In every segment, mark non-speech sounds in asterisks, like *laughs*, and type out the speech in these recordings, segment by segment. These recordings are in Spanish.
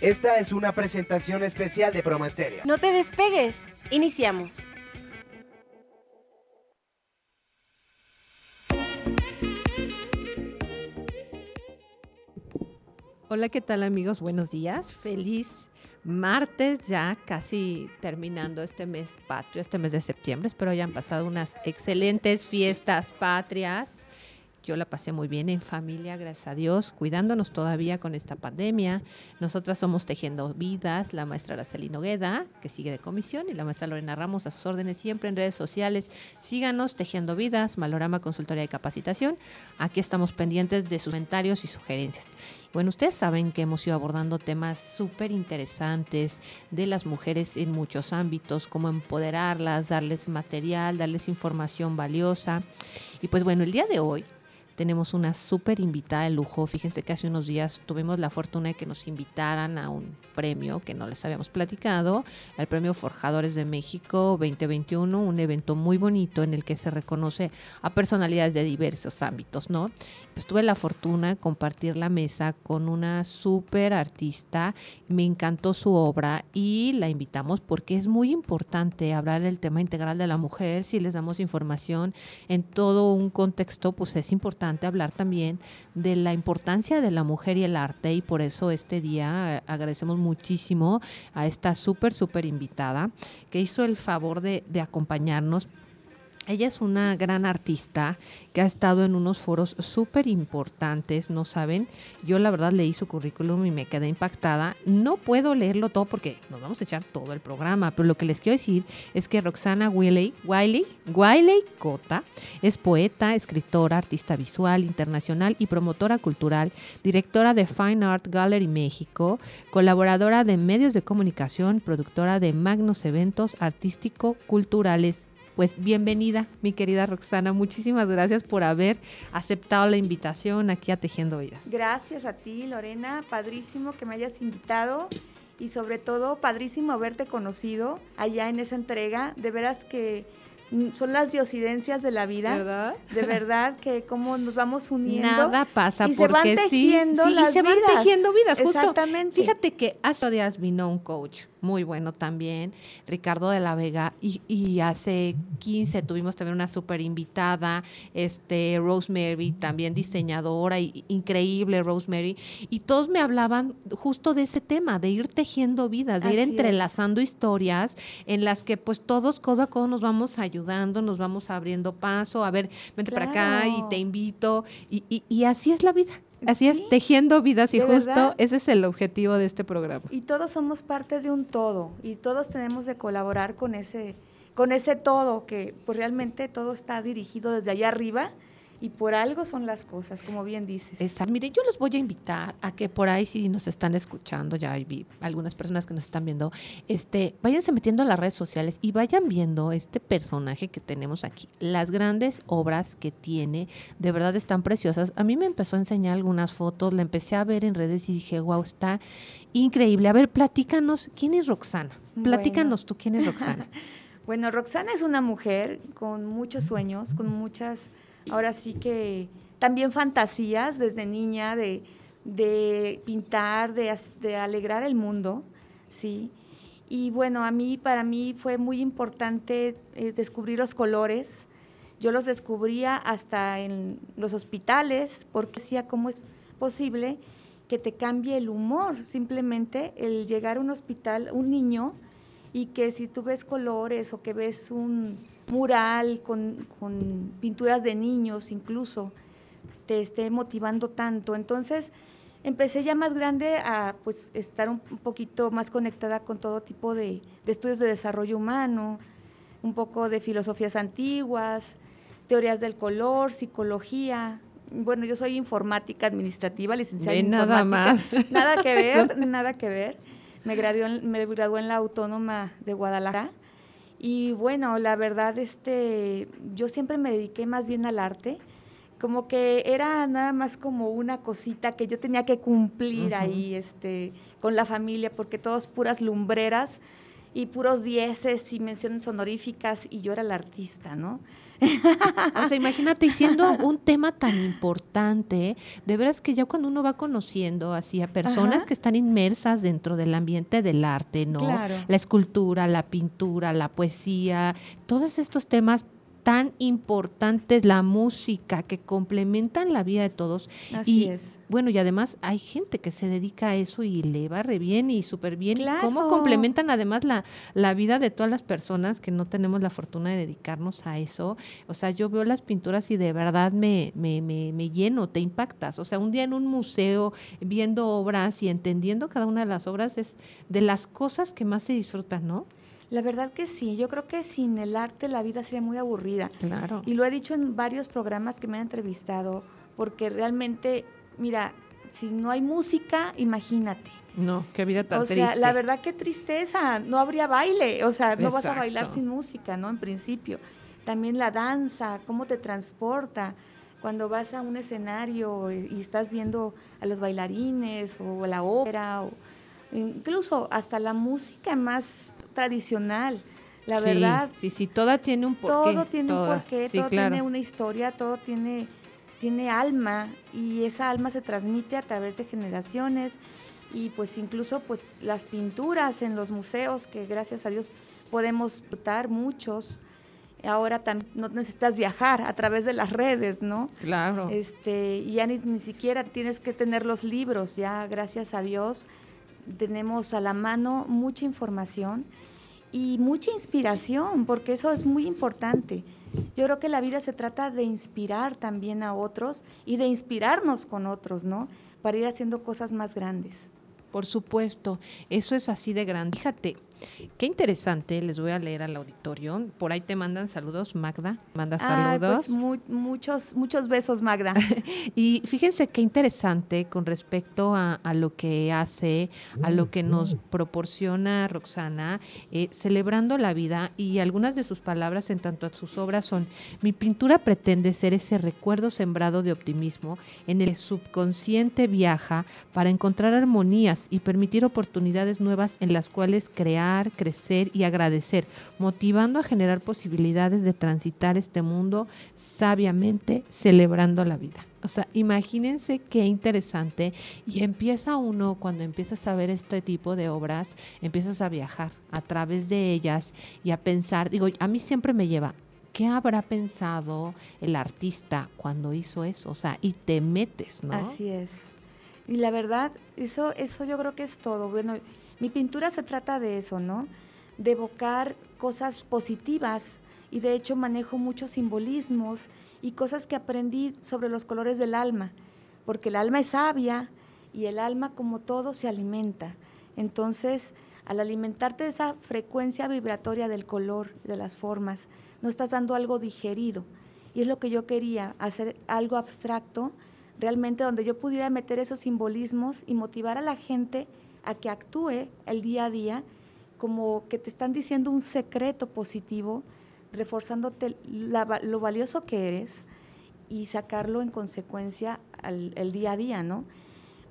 Esta es una presentación especial de Promo Estéreo. No te despegues. Iniciamos. Hola, ¿qué tal amigos? Buenos días. Feliz martes, ya casi terminando este mes patrio, este mes de septiembre. Espero hayan pasado unas excelentes fiestas patrias. Yo la pasé muy bien en familia, gracias a Dios, cuidándonos todavía con esta pandemia. Nosotras somos Tejiendo Vidas, la maestra Araceli Nogueda, que sigue de comisión, y la maestra Lorena Ramos a sus órdenes siempre en redes sociales. Síganos, Tejiendo Vidas, Malorama Consultoría de Capacitación. Aquí estamos pendientes de sus comentarios y sugerencias. Bueno, ustedes saben que hemos ido abordando temas súper interesantes de las mujeres en muchos ámbitos, como empoderarlas, darles material, darles información valiosa. Y pues bueno, el día de hoy tenemos una súper invitada de lujo. Fíjense que hace unos días tuvimos la fortuna de que nos invitaran a un premio que no les habíamos platicado, el Premio Forjadores de México 2021, un evento muy bonito en el que se reconoce a personalidades de diversos ámbitos, ¿no? Pues tuve la fortuna de compartir la mesa con una súper artista, me encantó su obra y la invitamos porque es muy importante hablar del tema integral de la mujer, si les damos información en todo un contexto, pues es importante hablar también de la importancia de la mujer y el arte y por eso este día agradecemos muchísimo a esta súper, súper invitada que hizo el favor de acompañarnos ella es una gran artista que ha estado en unos foros súper importantes, ¿no saben? Yo la verdad leí su currículum y me quedé impactada. No puedo leerlo todo porque nos vamos a echar todo el programa, pero lo que les quiero decir es que Roxana Wiley, Wiley, Wiley Cota es poeta, escritora, artista visual internacional y promotora cultural, directora de Fine Art Gallery México, colaboradora de medios de comunicación, productora de magnos eventos artístico-culturales pues bienvenida, mi querida Roxana. Muchísimas gracias por haber aceptado la invitación aquí a Tejiendo Vidas. Gracias a ti, Lorena. Padrísimo que me hayas invitado y sobre todo padrísimo haberte conocido allá en esa entrega. De veras que mm, son las diosidencias de la vida. ¿Verdad? De verdad que cómo nos vamos uniendo. Nada pasa y porque se van tejiendo sí, las se van vidas. tejiendo vidas. Justo. Exactamente. Fíjate que hace días vino un coach muy bueno también, Ricardo de la Vega, y, y hace 15 tuvimos también una súper invitada, este, Rosemary, también diseñadora, y, increíble Rosemary, y todos me hablaban justo de ese tema, de ir tejiendo vidas, de ir es. entrelazando historias en las que pues todos codo a codo nos vamos ayudando, nos vamos abriendo paso, a ver, vente para acá y te invito, y, y, y así es la vida. Así es, Sí, tejiendo vidas y justo verdad. ese es el objetivo de este programa. Y todos somos parte de un todo y todos tenemos de colaborar con ese con ese todo que pues realmente todo está dirigido desde allá arriba y por algo son las cosas, como bien dices. Exacto. Mire, yo los voy a invitar a que por ahí, si nos están escuchando, ya vi algunas personas que nos están viendo, este, váyanse metiendo a las redes sociales y vayan viendo este personaje que tenemos aquí. Las grandes obras que tiene, de verdad están preciosas. A mí me empezó a enseñar algunas fotos, la empecé a ver en redes y dije, wow, está increíble. A ver, platícanos, ¿quién es Roxana? Platícanos tú, ¿quién es Roxana? *laughs* Bueno, Roxana es una mujer con muchos sueños, con muchas, ahora sí que también fantasías desde niña de, de pintar, de, de alegrar el mundo, ¿sí? Y bueno, a mí, para mí fue muy importante eh, descubrir los colores. Yo los descubría hasta en los hospitales, porque decía, ¿cómo es posible que te cambie el humor? Simplemente el llegar a un hospital, un niño, y que si tú ves colores o que ves un mural con, con pinturas de niños incluso, te esté motivando tanto. Entonces, empecé ya más grande a pues estar un, poquito más conectada con todo tipo de, de estudios de desarrollo humano, un poco de filosofías antiguas, teorías del color, psicología. Bueno, yo soy informática administrativa, licenciada en nada informática. más. Nada que ver, *laughs* nada que ver. Me gradué, me gradué en la Autónoma de Guadalajara. Y bueno, la verdad, este, yo siempre me dediqué más bien al arte. Como que era nada más como una cosita que yo tenía que cumplir ahí, este, con la familia, porque todos puras lumbreras. Y puros dieces y menciones honoríficas y yo era la artista, ¿no? O sea, imagínate, y siendo un tema tan importante, de veras que ya cuando uno va conociendo así a personas Ajá. que están inmersas dentro del ambiente del arte, ¿no? Claro. La escultura, la pintura, la poesía, todos estos temas tan importantes, la música, que complementan la vida de todos. Así y es. bueno, y además hay gente que se dedica a eso y le va re bien y súper bien. ¿Y ¿Cómo Claro. complementan además la, la vida de todas las personas que no tenemos la fortuna de dedicarnos a eso? O sea, yo veo las pinturas y de verdad me, me, me, me lleno, te impactas. O sea, un día en un museo viendo obras y entendiendo cada una de las obras es de las cosas que más se disfrutan, ¿no? La verdad que sí, yo creo que sin el arte la vida sería muy aburrida. Claro. Y lo he dicho en varios programas que me han entrevistado, porque realmente, mira, si no hay música, imagínate. No, qué vida tan o sea, triste. la verdad qué tristeza, no habría baile, o sea, no vas a bailar sin música, ¿no? En principio. También la danza, cómo te transporta. Cuando vas a un escenario y y estás viendo a los bailarines o la ópera, o incluso hasta la música más tradicional, la Sí, verdad, Sí, sí, toda tiene un porqué. todo tiene toda. un porqué, Sí, todo claro. tiene una historia, todo tiene, tiene alma y esa alma se transmite a través de generaciones y pues incluso pues las pinturas en los museos que gracias a Dios podemos disfrutar muchos. Ahora no necesitas viajar a través de las redes, ¿no? Claro. Este, y ya ni, ni siquiera tienes que tener los libros, ya gracias a Dios tenemos a la mano mucha información y mucha inspiración, porque eso es muy importante. Yo creo que la vida se trata de inspirar también a otros y de inspirarnos con otros, ¿no? Para ir haciendo cosas más grandes. Por supuesto, eso es así de grande. Fíjate, qué interesante, les voy a leer al auditorio. Por ahí te mandan saludos, Magda, manda Ay, saludos. pues mu- muchos, muchos besos, Magda. *laughs* Y fíjense qué interesante con respecto a, a lo que hace, a lo que nos proporciona Roxana, eh, celebrando la vida y algunas de sus palabras en tanto a sus obras son, mi pintura pretende ser ese recuerdo sembrado de optimismo en el subconsciente viaja para encontrar armonías y permitir oportunidades nuevas en las cuales crear, crecer y agradecer, motivando a generar posibilidades de transitar este mundo sabiamente celebrando la vida. O sea, imagínense qué interesante. Y empieza uno, cuando empiezas a ver este tipo de obras, empiezas a viajar a través de ellas y a pensar, digo, a mí siempre me lleva, ¿qué habrá pensado el artista cuando hizo eso? O sea, y te metes, ¿no? Así es. Y la verdad, eso, eso yo creo que es todo. Bueno, mi pintura se trata de eso, ¿no? De evocar cosas positivas y de hecho manejo muchos simbolismos y cosas que aprendí sobre los colores del alma, porque el alma es sabia y el alma como todo se alimenta. Entonces, al alimentarte de esa frecuencia vibratoria del color, de las formas, no estás dando algo digerido. Y es lo que yo quería, hacer algo abstracto, realmente donde yo pudiera meter esos simbolismos y motivar a la gente a que actúe el día a día como que te están diciendo un secreto positivo, reforzándote lo valioso que eres y sacarlo en consecuencia al el día a día, ¿no?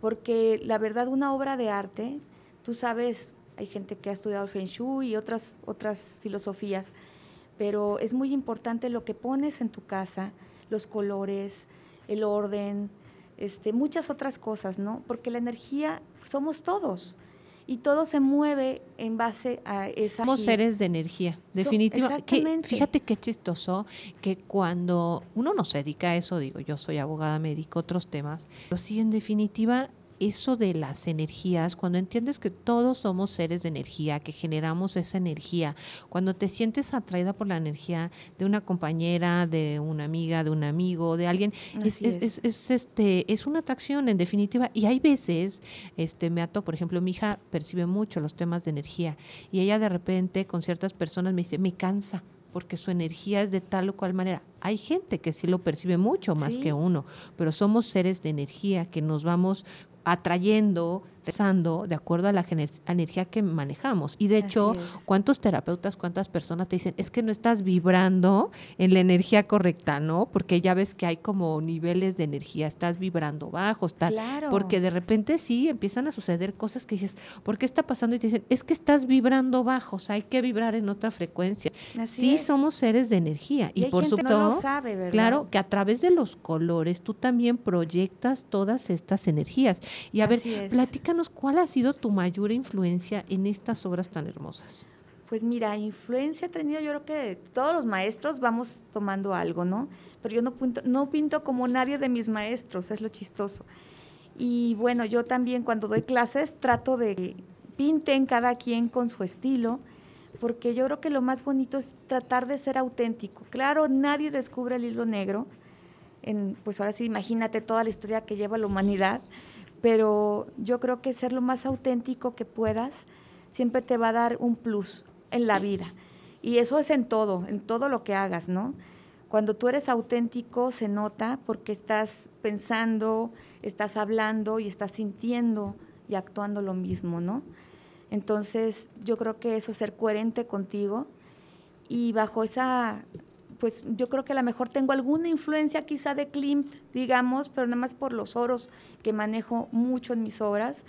Porque la verdad, una obra de arte, tú sabes, hay gente que ha estudiado el Feng Shui y otras, otras filosofías, pero es muy importante lo que pones en tu casa, los colores, el orden, este, muchas otras cosas, ¿no? Porque la energía somos todos y todo se mueve en base a esa Somos seres de energía, definitivamente. fíjate qué chistoso que cuando uno no se dedica a eso, digo, yo soy abogada, me dedico a otros temas, pero sí, en definitiva, eso de las energías, cuando entiendes que todos somos seres de energía, que generamos esa energía, cuando te sientes atraída por la energía de una compañera, de una amiga, de un amigo, de alguien, es, es- es. es- es, este, es una atracción en definitiva. Y hay veces, este, me ato, por ejemplo, mi hija percibe mucho los temas de energía y ella de repente con ciertas personas me dice, me cansa porque su energía es de tal o cual manera. Hay gente que sí lo percibe mucho más Sí. que uno, pero somos seres de energía que nos vamos atrayendo pensando de acuerdo a la energía que manejamos. Y de hecho, es. ¿cuántos terapeutas, cuántas personas te dicen, es que no estás vibrando en la energía correcta, ¿no? Porque ya ves que hay como niveles de energía, estás vibrando bajo, está, Claro. porque de repente sí empiezan a suceder cosas que dices, ¿por qué está pasando? Y te dicen, es que estás vibrando bajo, o sea, hay que vibrar en otra frecuencia. Así sí es. somos seres de energía y, hay por supuesto, no lo sabe, ¿verdad? claro, que a través de los colores tú también proyectas todas estas energías. Y a ver, es. Platícanos cuál ha sido tu mayor influencia en estas obras tan hermosas. Pues mira, influencia ha tenido, yo creo que todos los maestros vamos tomando algo, ¿no? Pero yo no pinto, no pinto como nadie de mis maestros, es lo chistoso. Y bueno, yo también cuando doy clases trato de que pinten cada quien con su estilo, porque yo creo que lo más bonito es tratar de ser auténtico. Claro, nadie descubre el hilo negro, pues ahora sí, imagínate toda la historia que lleva la humanidad, pero yo creo que ser lo más auténtico que puedas siempre te va a dar un plus en la vida. Y eso es en todo, en todo lo que hagas, ¿no? Cuando tú eres auténtico se nota porque estás pensando, estás hablando y estás sintiendo y actuando lo mismo, ¿no? Entonces yo creo que eso es ser coherente contigo y bajo esa, pues yo creo que a lo mejor tengo alguna influencia quizá de Klimt, digamos, pero nada más por los oros que manejo mucho en mis obras.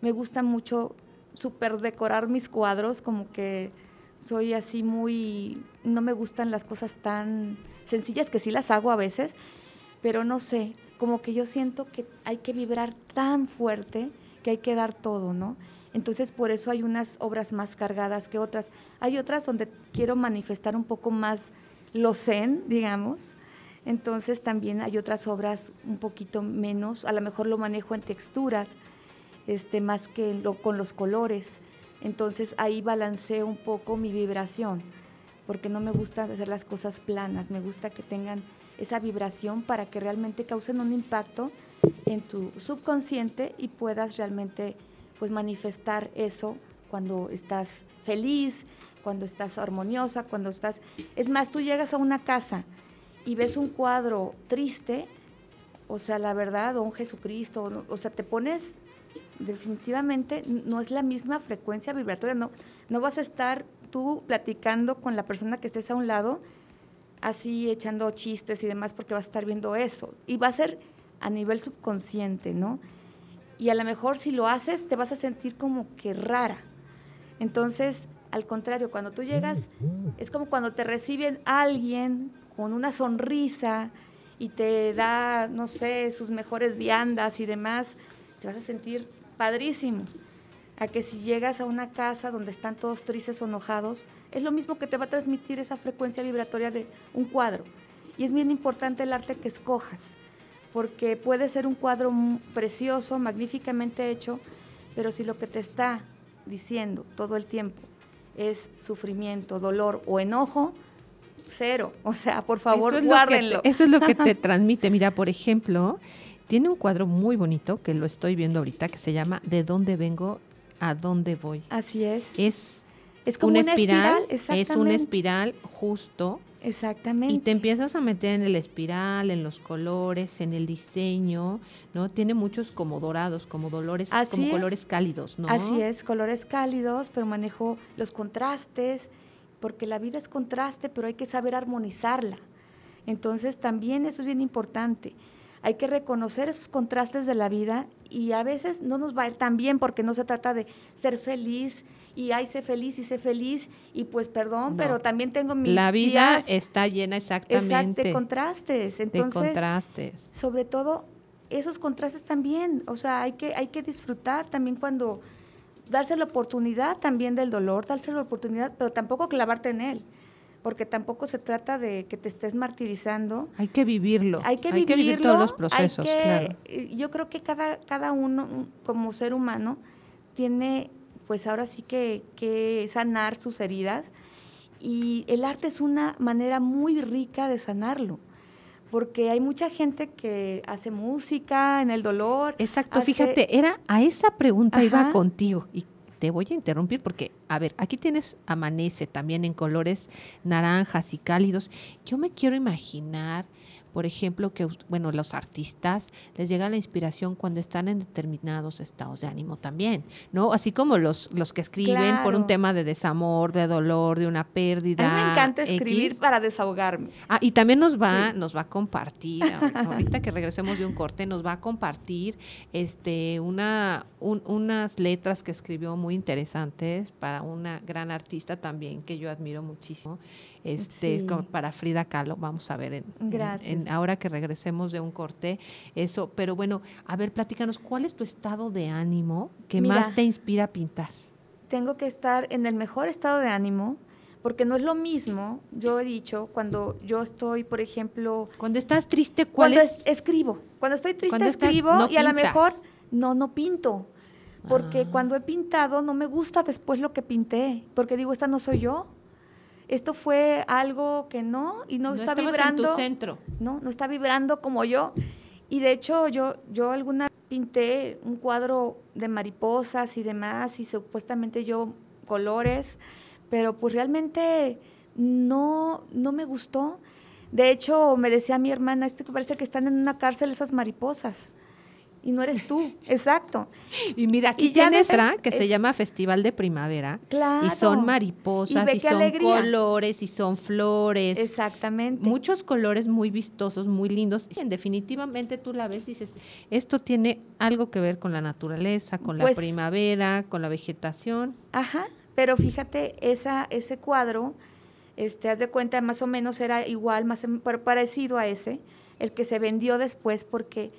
Me gusta mucho super decorar mis cuadros, como que soy así muy, no me gustan las cosas tan sencillas, que sí las hago a veces, pero no sé, como que yo siento que hay que vibrar tan fuerte que hay que dar todo, ¿no? Entonces por eso hay unas obras más cargadas que otras. Hay otras donde quiero manifestar un poco más lo zen, digamos. Entonces también hay otras obras un poquito menos, a lo mejor lo manejo en texturas, este, más que lo, con los colores. Entonces ahí balanceo un poco mi vibración, porque no me gusta hacer las cosas planas, me gusta que tengan esa vibración para que realmente causen un impacto en tu subconsciente y puedas realmente pues manifestar eso cuando estás feliz, cuando estás armoniosa, cuando estás... Es más, tú llegas a una casa y ves un cuadro triste, o sea, la verdad, o un Jesucristo, o, sea, te pones definitivamente no es la misma frecuencia vibratoria, no, no vas a estar tú platicando con la persona que estés a un lado, así echando chistes y demás, porque vas a estar viendo eso. Y va a ser a nivel subconsciente, ¿no? Y a lo mejor si lo haces, te vas a sentir como que rara. Entonces, al contrario, cuando tú llegas, es como cuando te reciben alguien con una sonrisa y te da, no sé, sus mejores viandas y demás, te vas a sentir padrísimo. A que si llegas a una casa donde están todos tristes o enojados, es lo mismo que te va a transmitir esa frecuencia vibratoria de un cuadro. Y es bien importante el arte que escojas, porque puede ser un cuadro precioso, magníficamente hecho, pero si lo que te está diciendo todo el tiempo es sufrimiento, dolor o enojo, cero. O sea, por favor, eso es Lo que guárdenlo. te, eso es lo que te *laughs* transmite. Mira, por ejemplo, tiene un cuadro muy bonito que lo estoy viendo ahorita que se llama ¿De dónde vengo? ¿A dónde voy? Así es. Es Es como una una espiral, es una espiral justo Exactamente. y te empiezas a meter en el espiral, en los colores, en el diseño, ¿no? Tiene muchos como dorados, como dolores, Así como es. colores cálidos, ¿no? Así es, colores cálidos, pero manejo los contrastes, porque la vida es contraste, pero hay que saber armonizarla. Entonces también eso es bien importante. Hay que reconocer esos contrastes de la vida y a veces no nos va a ir tan bien porque no se trata de ser feliz y ay, sé feliz y sé feliz y pues perdón, No. pero también tengo mis La vida días está llena exact- exactamente de contrastes. de Entonces, contrastes. sobre todo esos contrastes también, o sea, hay que, hay que disfrutar también cuando darse la oportunidad también del dolor, darse la oportunidad, pero tampoco clavarte en él, porque tampoco se trata de que te estés martirizando. Hay que vivirlo. Hay que vivirlo, vivir todos los procesos, que- claro. eh, Yo creo que cada, cada uno, como ser humano, tiene, pues ahora sí que, que sanar sus heridas, y el arte es una manera muy rica de sanarlo. Porque hay mucha gente que hace música en el dolor. Exacto, hace- fíjate, era a esa pregunta iba contigo y te voy a interrumpir porque, a ver, aquí tienes amanece también en colores naranjas y cálidos. Yo me quiero imaginar por ejemplo, que, bueno, los artistas les llega la inspiración cuando están en determinados estados de ánimo también, ¿no? Así como los, los que escriben por un tema de desamor, de dolor, de una pérdida. A mí me encanta X. escribir para desahogarme. Ah, y también nos va, Sí. nos va a compartir, ahor- ahorita que regresemos de un corte, nos va a compartir este una un- unas letras que escribió muy interesantes para una gran artista también que yo admiro muchísimo. Este, Sí. para Frida Kahlo, vamos a ver en, en- Gracias. en- ahora que regresemos de un corte, eso, pero bueno, a ver, platícanos, ¿cuál es tu estado de ánimo que Mira. más te inspira a pintar? tengo que estar en el mejor estado de ánimo, porque no es lo mismo, yo he dicho, cuando yo estoy, por ejemplo, Cuando estás triste, ¿cuál cuando es? es- escribo, cuando estoy triste Cuando estás- escribo no y a lo mejor no, no pinto, porque Ah. cuando he pintado no me gusta después lo que pinté, porque digo, esta no soy yo, esto fue algo que no, y no, no está vibrando. en tu centro. no, no está vibrando como yo. Y de hecho yo, yo alguna pinté un cuadro de mariposas y demás y supuestamente yo colores, pero pues realmente no, no me gustó. De hecho me decía mi hermana, este que parece que están en una cárcel esas mariposas. Y no eres tú, *laughs* exacto. Y mira, aquí Y después otra que se es- llama Festival de Primavera. Claro. Y son mariposas, Y son alegría. colores, y son flores. Exactamente. Muchos colores muy vistosos, muy lindos. Y definitivamente tú la ves y dices, esto tiene algo que ver con la naturaleza, con la Pues- primavera, con la vegetación. Ajá, pero fíjate, esa, ese cuadro, este, haz de cuenta, más o menos era igual, más parecido a ese, el que se vendió después, porque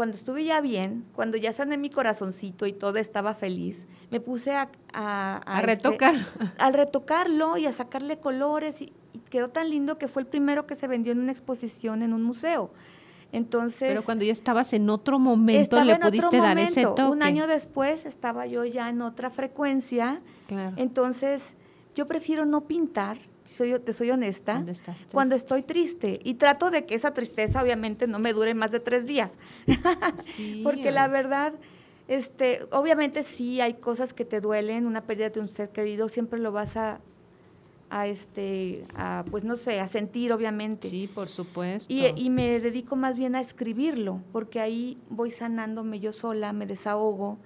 cuando estuve ya bien, cuando ya sané mi corazoncito y todo estaba feliz, me puse a... A, A, este, retocar. al retocarlo y a sacarle colores y, y quedó tan lindo que fue el primero que se vendió en una exposición en un museo. Entonces... Pero cuando ya estabas en otro momento, le pudiste dar ese toque. Un año después estaba yo ya en otra frecuencia Claro. entonces, yo prefiero no pintar, soy, te soy honesta, ¿Dónde estás? cuando estoy triste. Y trato de que esa tristeza obviamente no me dure más de tres días. *laughs* Sí, *laughs* Porque la verdad, este, obviamente sí hay cosas que te duelen, una pérdida de un ser querido, siempre lo vas a, a este, a, pues no sé, a sentir obviamente. Sí, por supuesto. Y, y me dedico más bien a escribirlo, porque ahí voy sanándome yo sola, me desahogo.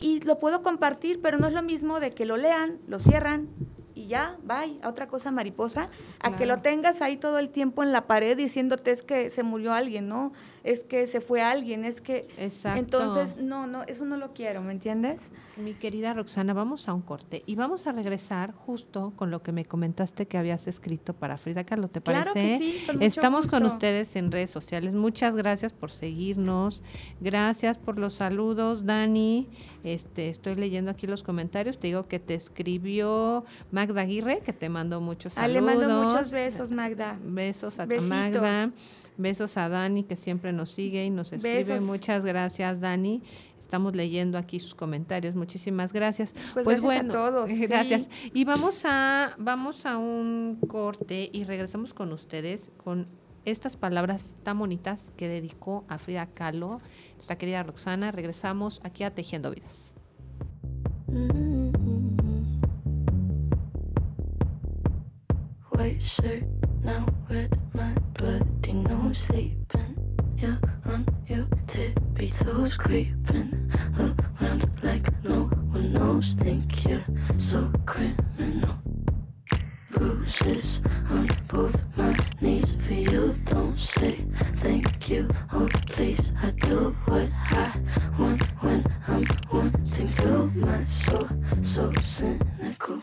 Y lo puedo compartir, pero no es lo mismo de que lo lean, lo cierran y ya, bye, a otra cosa mariposa, a que lo tengas ahí todo el tiempo en la pared diciéndote es que se murió alguien, ¿no? Es que se fue alguien, es que... Exacto. Entonces, no, no, eso no lo quiero, ¿me entiendes? Mi querida Roxana, vamos a un corte y vamos a regresar justo con lo que me comentaste que habías escrito para Frida Kahlo, ¿te parece? Que sí, con Estamos con ustedes en redes sociales. Muchas gracias por seguirnos. Gracias por los saludos, Dani. Este, estoy leyendo aquí los comentarios. Te digo que te escribió Magda Aguirre, que te mandó muchos Ah, saludos. le mando muchos besos, Magda. Besos a Besitos. Magda. Besos a Dani, que siempre nos sigue y nos escribe. Besos. Muchas gracias, Dani. Estamos leyendo aquí sus comentarios. Muchísimas gracias. Pues Pues, gracias a bueno, todos, *laughs* sí. gracias. Y vamos a vamos a un corte y regresamos con ustedes con estas palabras tan bonitas que dedicó a Frida Kahlo, nuestra querida Roxana. Regresamos aquí a Tejiendo Vidas. White shirt, now red, my bloody nose sleeping. You're on your tippy toes, creeping around like no one knows. Think you're so criminal. Bruises on both my knees for you. Don't say thank you. Oh, please, I do what I want when I'm wanting to. My soul, so cynical.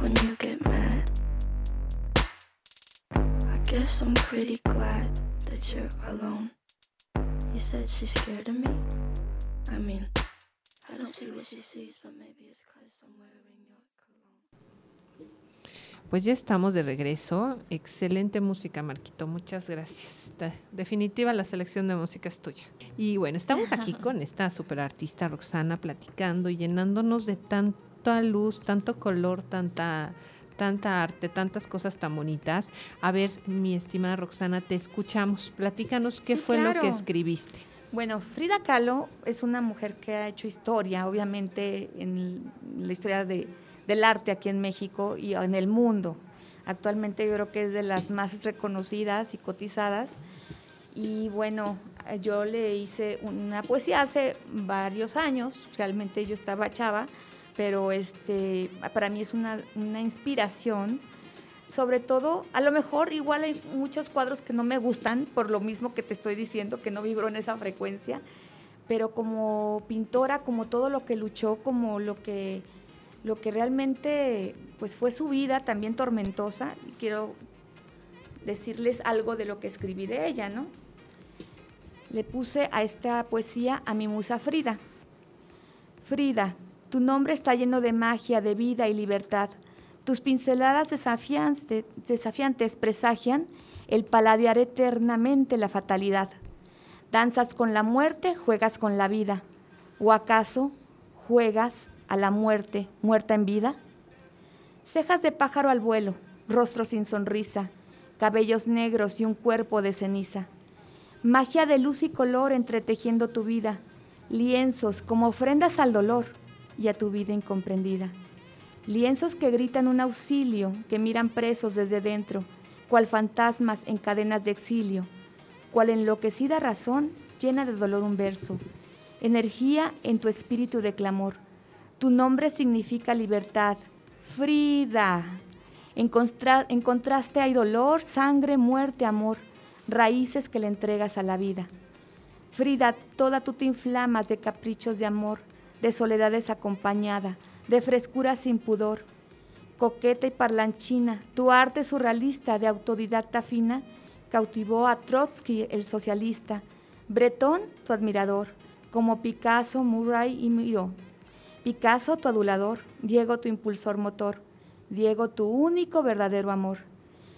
When you get mad. I guess I'm pretty glad that you're alone. You said she's scared of me. I mean, I don't see what she sees, but maybe it's cause I'm wearing your. Pues ya estamos de regreso. Excelente música, Marquito. Muchas gracias. De- definitiva, la selección de música es tuya. Y bueno, estamos aquí *laughs* con esta super artista Roxana platicando y llenándonos de tanta luz, tanto color, tanta, tanta arte, tantas cosas tan bonitas. A ver, mi estimada Roxana, te escuchamos. Platícanos qué Sí, fue lo que escribiste. Bueno, Frida Kahlo es una mujer que ha hecho historia, obviamente, en la historia de- del arte aquí en México y en el mundo. Actualmente yo creo que es de las más reconocidas y cotizadas. Y bueno, yo le hice una poesía hace varios años, realmente yo estaba chava, pero este, para mí es una, una inspiración sobre todo, a lo mejor igual hay muchos cuadros que no me gustan, por lo mismo que te estoy diciendo, que no vibro en esa frecuencia, pero como pintora, como todo lo que luchó, como lo que, lo que realmente pues fue su vida también tormentosa, quiero decirles algo de lo que escribí de ella, ¿no? Le puse a esta poesía a mi musa Frida. Frida, tu nombre está lleno de magia, de vida y libertad. Tus pinceladas desafiante- desafiantes presagian el paladear eternamente la fatalidad. Danzas con la muerte, juegas con la vida. ¿O acaso juegas a la muerte, muerta en vida? Cejas de pájaro al vuelo, rostro sin sonrisa, cabellos negros y un cuerpo de ceniza. Magia de luz y color entretejiendo tu vida, lienzos como ofrendas al dolor y a tu vida incomprendida. Lienzos que gritan un auxilio, que miran presos desde dentro, cual fantasmas en cadenas de exilio, cual enloquecida razón llena de dolor un verso, energía en tu espíritu de clamor. Tu nombre significa libertad, Frida. En, contraste hay dolor, sangre, muerte, amor, raíces que le entregas a la vida. Frida, toda tú te inflamas de caprichos de amor, de soledad desacompañada, de frescura sin pudor. Coqueta y parlanchina, tu arte surrealista de autodidacta fina cautivó a Trotsky, el socialista, Breton, tu admirador, como Picasso, Murray y Miró. Picasso, tu adulador, Diego, tu impulsor motor, Diego, tu único verdadero amor.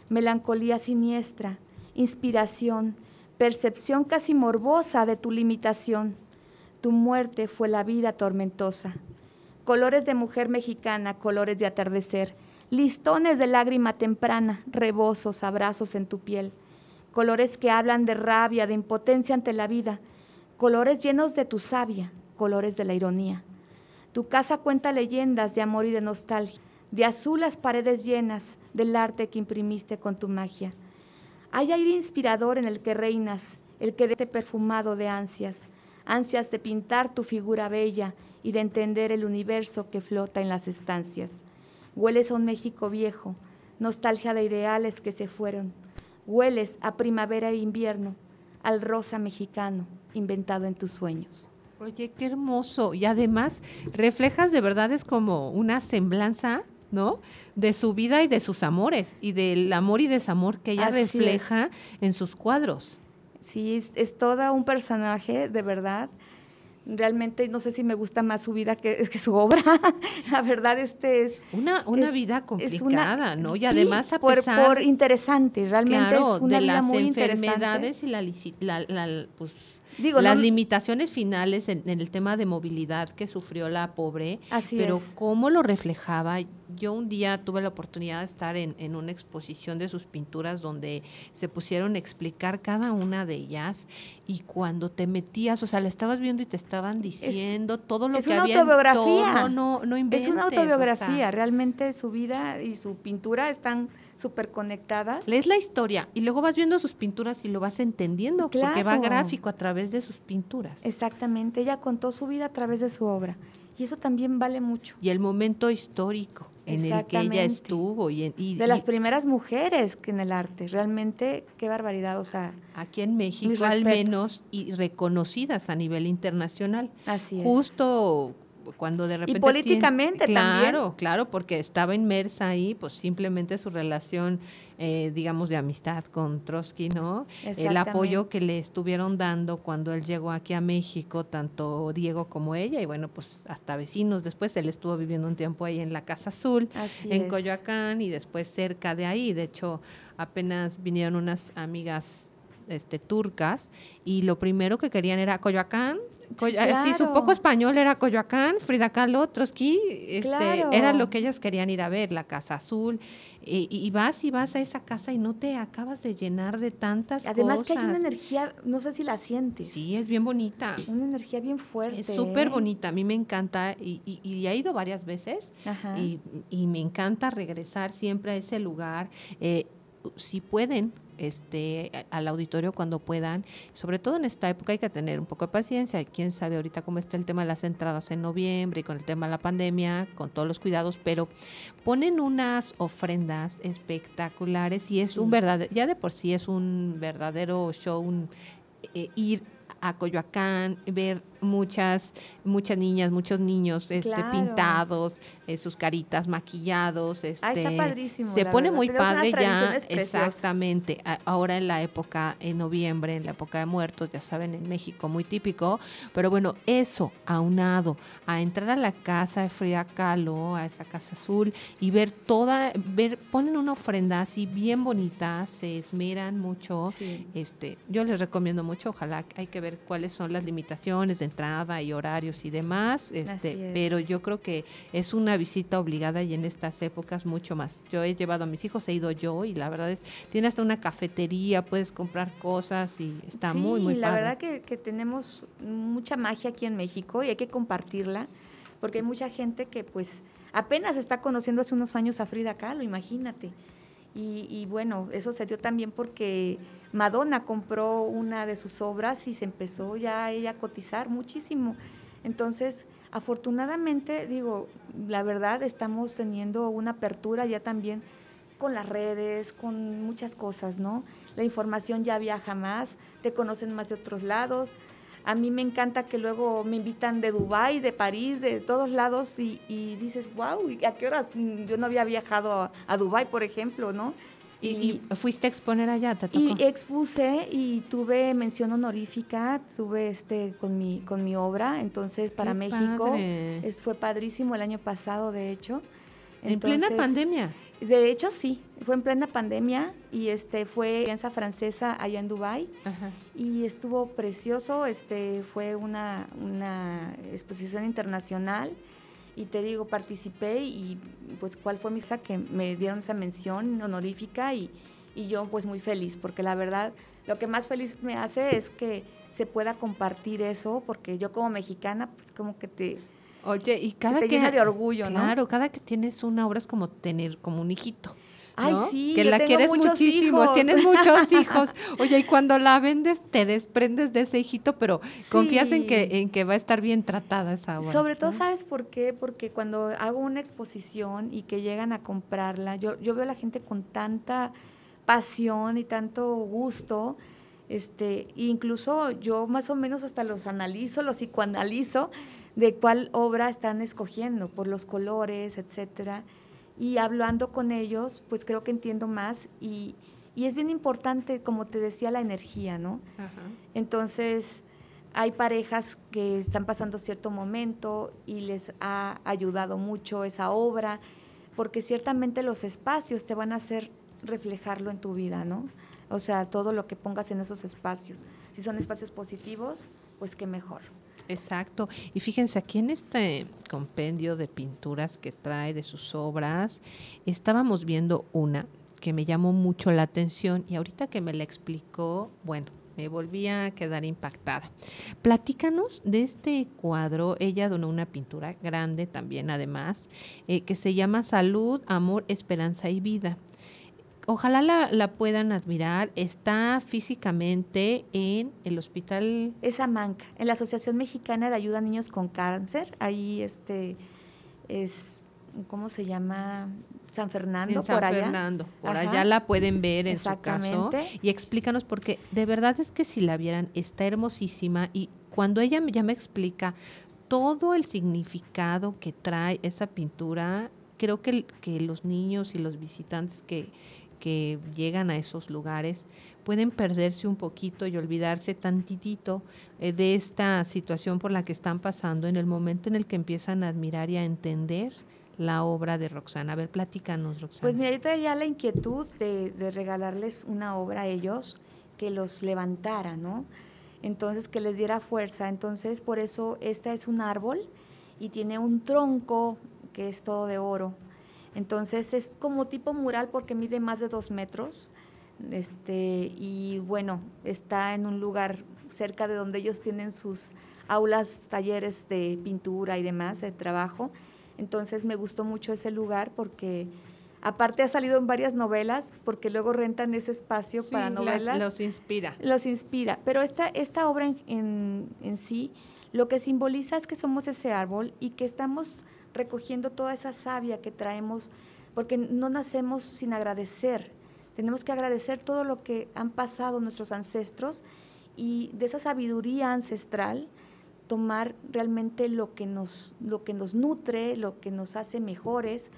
Melancolía siniestra, inspiración, percepción casi morbosa de tu limitación. Tu muerte fue la vida tormentosa. Colores de mujer mexicana, colores de atardecer, listones de lágrima temprana, rebozos, abrazos en tu piel. Colores que hablan de rabia, de impotencia ante la vida. Colores llenos de tu savia, colores de la ironía. Tu casa cuenta leyendas de amor y de nostalgia, de azul las paredes llenas del arte que imprimiste con tu magia. Hay aire inspirador en el que reinas, el que de perfumado de ansias, ansias de pintar tu figura bella y de entender el universo que flota en las estancias. Hueles a un México viejo, nostalgia de ideales que se fueron. Hueles a primavera e invierno, al rosa mexicano inventado en tus sueños. Oye, qué hermoso. Y además reflejas de verdad es como una semblanza, ¿no? De su vida y de sus amores y del amor y desamor que ella Así es. refleja en sus cuadros. Sí, es, es toda un personaje, de verdad. Realmente no sé si me gusta más su vida que, que su obra. *laughs* la verdad, este es... Una, una es- vida complicada, una- ¿no? Y sí, además a por, pesar... por interesante, realmente claro, es una de vida las muy interesante. enfermedades y la, lisi- la- la- pues, Digo, las no- limitaciones finales en, en el tema de movilidad que sufrió la pobre, Así pero es. cómo lo reflejaba. Yo un día tuve la oportunidad de estar en, en una exposición de sus pinturas donde se pusieron a explicar cada una de ellas y cuando te metías, o sea, la estabas viendo y te estaban diciendo todo lo es que una había en autobiografía. torno, no, no Es inventes, una o sea, autobiografía, realmente su vida y su pintura están súper conectadas. Lees la historia y luego vas viendo sus pinturas y lo vas entendiendo porque va gráfico a través de sus pinturas. Exactamente, ella contó su vida a través de su obra y eso también vale mucho. Y el momento histórico en el que ella estuvo y, en- y- De las y primeras mujeres que en el arte, realmente qué barbaridad, o sea, aquí en México al menos y reconocidas a nivel internacional. así es. Justo cuando de repente políticamente tiene- también. claro, claro, porque estaba inmersa ahí, pues simplemente su relación, eh, digamos, de amistad con Trotsky, ¿no? El apoyo que le estuvieron dando cuando él llegó aquí a México, tanto Diego como ella, y bueno, pues hasta vecinos. Después él estuvo viviendo un tiempo ahí en la Casa Azul, Así en es. Coyoacán, y después cerca de ahí. De hecho, apenas vinieron unas amigas este, turcas, y lo primero que querían era Coyoacán. Coy- así su claro. poco español era Coyoacán, Frida Kahlo, Trotsky, este, Claro. era lo que ellas querían ir a ver, la Casa Azul. Y, y vas y vas a esa casa y no te acabas de llenar de tantas Además cosas. que hay una energía, no sé si la sientes, Sí, es bien bonita. una energía bien fuerte. Es súper ¿eh? bonita, a mí me encanta y, y, y he ido varias veces Ajá. y, y me encanta regresar siempre a ese lugar. Eh, si pueden, este, al auditorio cuando puedan, sobre todo en esta época hay que tener un poco de paciencia. Quién sabe ahorita cómo está el tema de las entradas en noviembre y con el tema de la pandemia, con todos los cuidados, pero ponen unas ofrendas espectaculares y es Sí. un verdadero, ya de por sí es un verdadero show, un, eh, ir a Coyoacán, ver muchas, muchas niñas, muchos niños este, Claro. pintados, eh, sus caritas maquillados. Este, Ah, está padrísimo, Se pone verdad. muy Tenemos padre ya, exactamente. Ahora en la época, en noviembre, en la época de muertos, ya saben, en México, muy típico. Pero bueno, eso aunado a entrar a la casa de Frida Kahlo, a esa casa azul, y ver toda, ver, ponen una ofrenda así bien bonita, se esmeran mucho. Sí. Este, yo les recomiendo mucho, ojalá hay que ver cuáles son las limitaciones de entrada y horarios y demás, este, es. pero yo creo que es una visita obligada y en estas épocas mucho más. Yo he llevado a mis hijos, he ido yo y la verdad es, tiene hasta una cafetería, puedes comprar cosas y está sí, muy, muy la padre. verdad que, que tenemos mucha magia aquí en México y hay que compartirla, porque hay mucha gente que pues apenas está conociendo hace unos años a Frida Kahlo, imagínate. Y, y bueno, eso se dio también porque Madonna compró una de sus obras y se empezó ya ella a cotizar muchísimo. Entonces, afortunadamente, digo, la verdad, estamos teniendo una apertura ya también con las redes, con muchas cosas, ¿no? La información ya viaja más, te conocen más de otros lados. A mí me encanta que luego me invitan de Dubái, de París, de todos lados y, y dices, wow, ¿y ¿a qué horas? Mm, Yo no había viajado a, a Dubái, por ejemplo, ¿no? ¿Y, y fuiste a exponer allá? ¿Te tocó? Y expuse y tuve mención honorífica, tuve este con mi con mi obra, entonces para Qué México es- fue padrísimo el año pasado, de hecho. en plena pandemia. De hecho sí, fue en plena pandemia y este fue alianza francesa allá en Dubai Ajá. y estuvo precioso, este fue una una exposición internacional y te digo, participé y pues cuál fue mi sa que me dieron esa mención honorífica y, y yo pues muy feliz, porque la verdad lo que más feliz me hace es que se pueda compartir eso, porque yo como mexicana pues como que te, Oye, y cada te que... llena de orgullo, ¿no? Claro, cada que tienes una obra es como tener como un hijito. Ay, ¿no? sí, que yo la tengo quieres muchísimo, hijos. tienes muchos *laughs* hijos. Oye, y cuando la vendes te desprendes de ese hijito, pero confías en que Sí. en que va a estar bien tratada esa obra. Sobre todo, ¿no? ¿sabes por qué? Porque cuando hago una exposición y que llegan a comprarla, yo, yo veo a la gente con tanta pasión y tanto gusto, este, incluso yo más o menos hasta los analizo, los psicoanalizo de cuál obra están escogiendo, por los colores, etcétera. Y hablando con ellos, pues creo que entiendo más y, Y es bien importante, como te decía, la energía, ¿no? Entonces, hay parejas que están pasando cierto momento y les ha ayudado mucho esa obra, porque ciertamente los espacios te van a hacer reflejarlo en tu vida, ¿no? O sea, todo lo que pongas en esos espacios. Si son espacios positivos, pues qué mejor. Exacto. Y fíjense, aquí en este compendio de pinturas que trae de sus obras, estábamos viendo una que me llamó mucho la atención y ahorita que me la explicó, bueno, me volví a quedar impactada. Platícanos de este cuadro. Ella donó una pintura grande también, además, eh, que se llama Salud, Amor, Esperanza y Vida. Ojalá la, puedan admirar. Está físicamente en el hospital. Esa manca, en la Asociación Mexicana de Ayuda a Niños con Cáncer. Ahí este es, ¿cómo se llama? San Fernando, en San por allá. Fernando, por allá la pueden ver en su caso. Y explícanos, porque de verdad es que si la vieran, está hermosísima. Y cuando ella ya me explica todo el significado que trae esa pintura, creo que, que los niños y los visitantes que, que llegan a esos lugares pueden perderse un poquito y olvidarse tantitito eh, de esta situación por la que están pasando en el momento en el que empiezan a admirar y a entender la obra de Roxana. A ver, platícanos, Roxana. Pues mira, yo traía la inquietud de, de regalarles una obra a ellos que los levantara, ¿no? Entonces, que les diera fuerza. Entonces, por eso, esta es un árbol y tiene un tronco que es todo de oro entonces es como tipo mural porque mide más de dos metros. Este, y bueno, está en un lugar cerca de donde ellos tienen sus aulas, talleres de pintura y demás, de trabajo. Entonces me gustó mucho ese lugar porque aparte ha salido en varias novelas, porque luego rentan ese espacio para novelas. los inspira. Los inspira. Pero esta, esta obra en, en sí lo que simboliza es que somos ese árbol y que estamos recogiendo toda esa savia que traemos, porque no nacemos sin agradecer. Tenemos que agradecer todo lo que han pasado nuestros ancestros y de esa sabiduría ancestral tomar realmente lo que nos, lo que nos nutre, lo que nos hace mejores.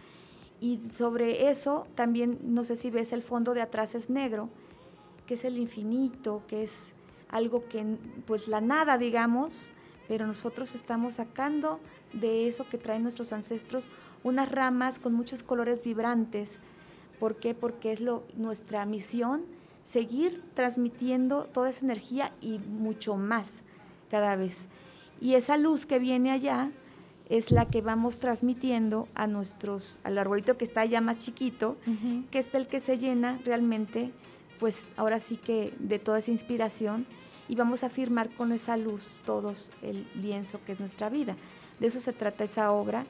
Y sobre eso también, no sé si ves el fondo de atrás es negro, que es el infinito, que es algo que, pues la nada, digamos, pero nosotros estamos sacando de eso que traen nuestros ancestros unas ramas con muchos colores vibrantes. ¿Por qué? Porque es lo, nuestra misión seguir transmitiendo toda esa energía y mucho más cada vez. Y esa luz que viene allá es la que vamos transmitiendo a nuestros, al arbolito que está allá más chiquito, que es el que se llena realmente, pues ahora sí que de toda esa inspiración y vamos a firmar con esa luz todos el lienzo que es nuestra vida. De eso se trata esa obra.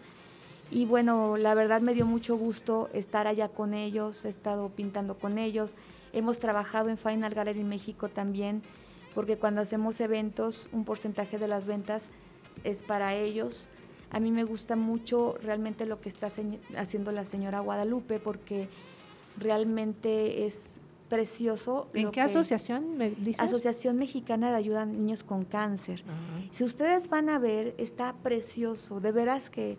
Y bueno, la verdad me dio mucho gusto estar allá con ellos, he estado pintando con ellos. Hemos trabajado en Final Gallery México también, porque cuando hacemos eventos, un porcentaje de las ventas es para ellos. A mí me gusta mucho realmente lo que está haciendo la señora Guadalupe, porque realmente es precioso. ¿En qué asociación me dices? Asociación Mexicana de Ayuda a Niños con Cáncer. Si ustedes van a ver, está precioso, de veras que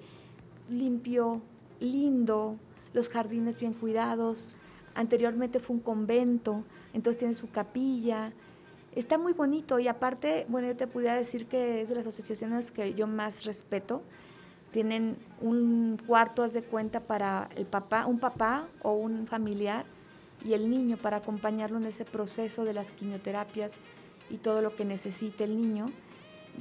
limpio, lindo, los jardines bien cuidados. Anteriormente fue un convento, entonces tiene su capilla. Está muy bonito y aparte, bueno, yo te pudiera decir que es de las asociaciones que yo más respeto. Tienen un cuarto, haz de cuenta, para el papá, un papá o un familiar y el niño para acompañarlo en ese proceso de las quimioterapias y todo lo que necesite el niño.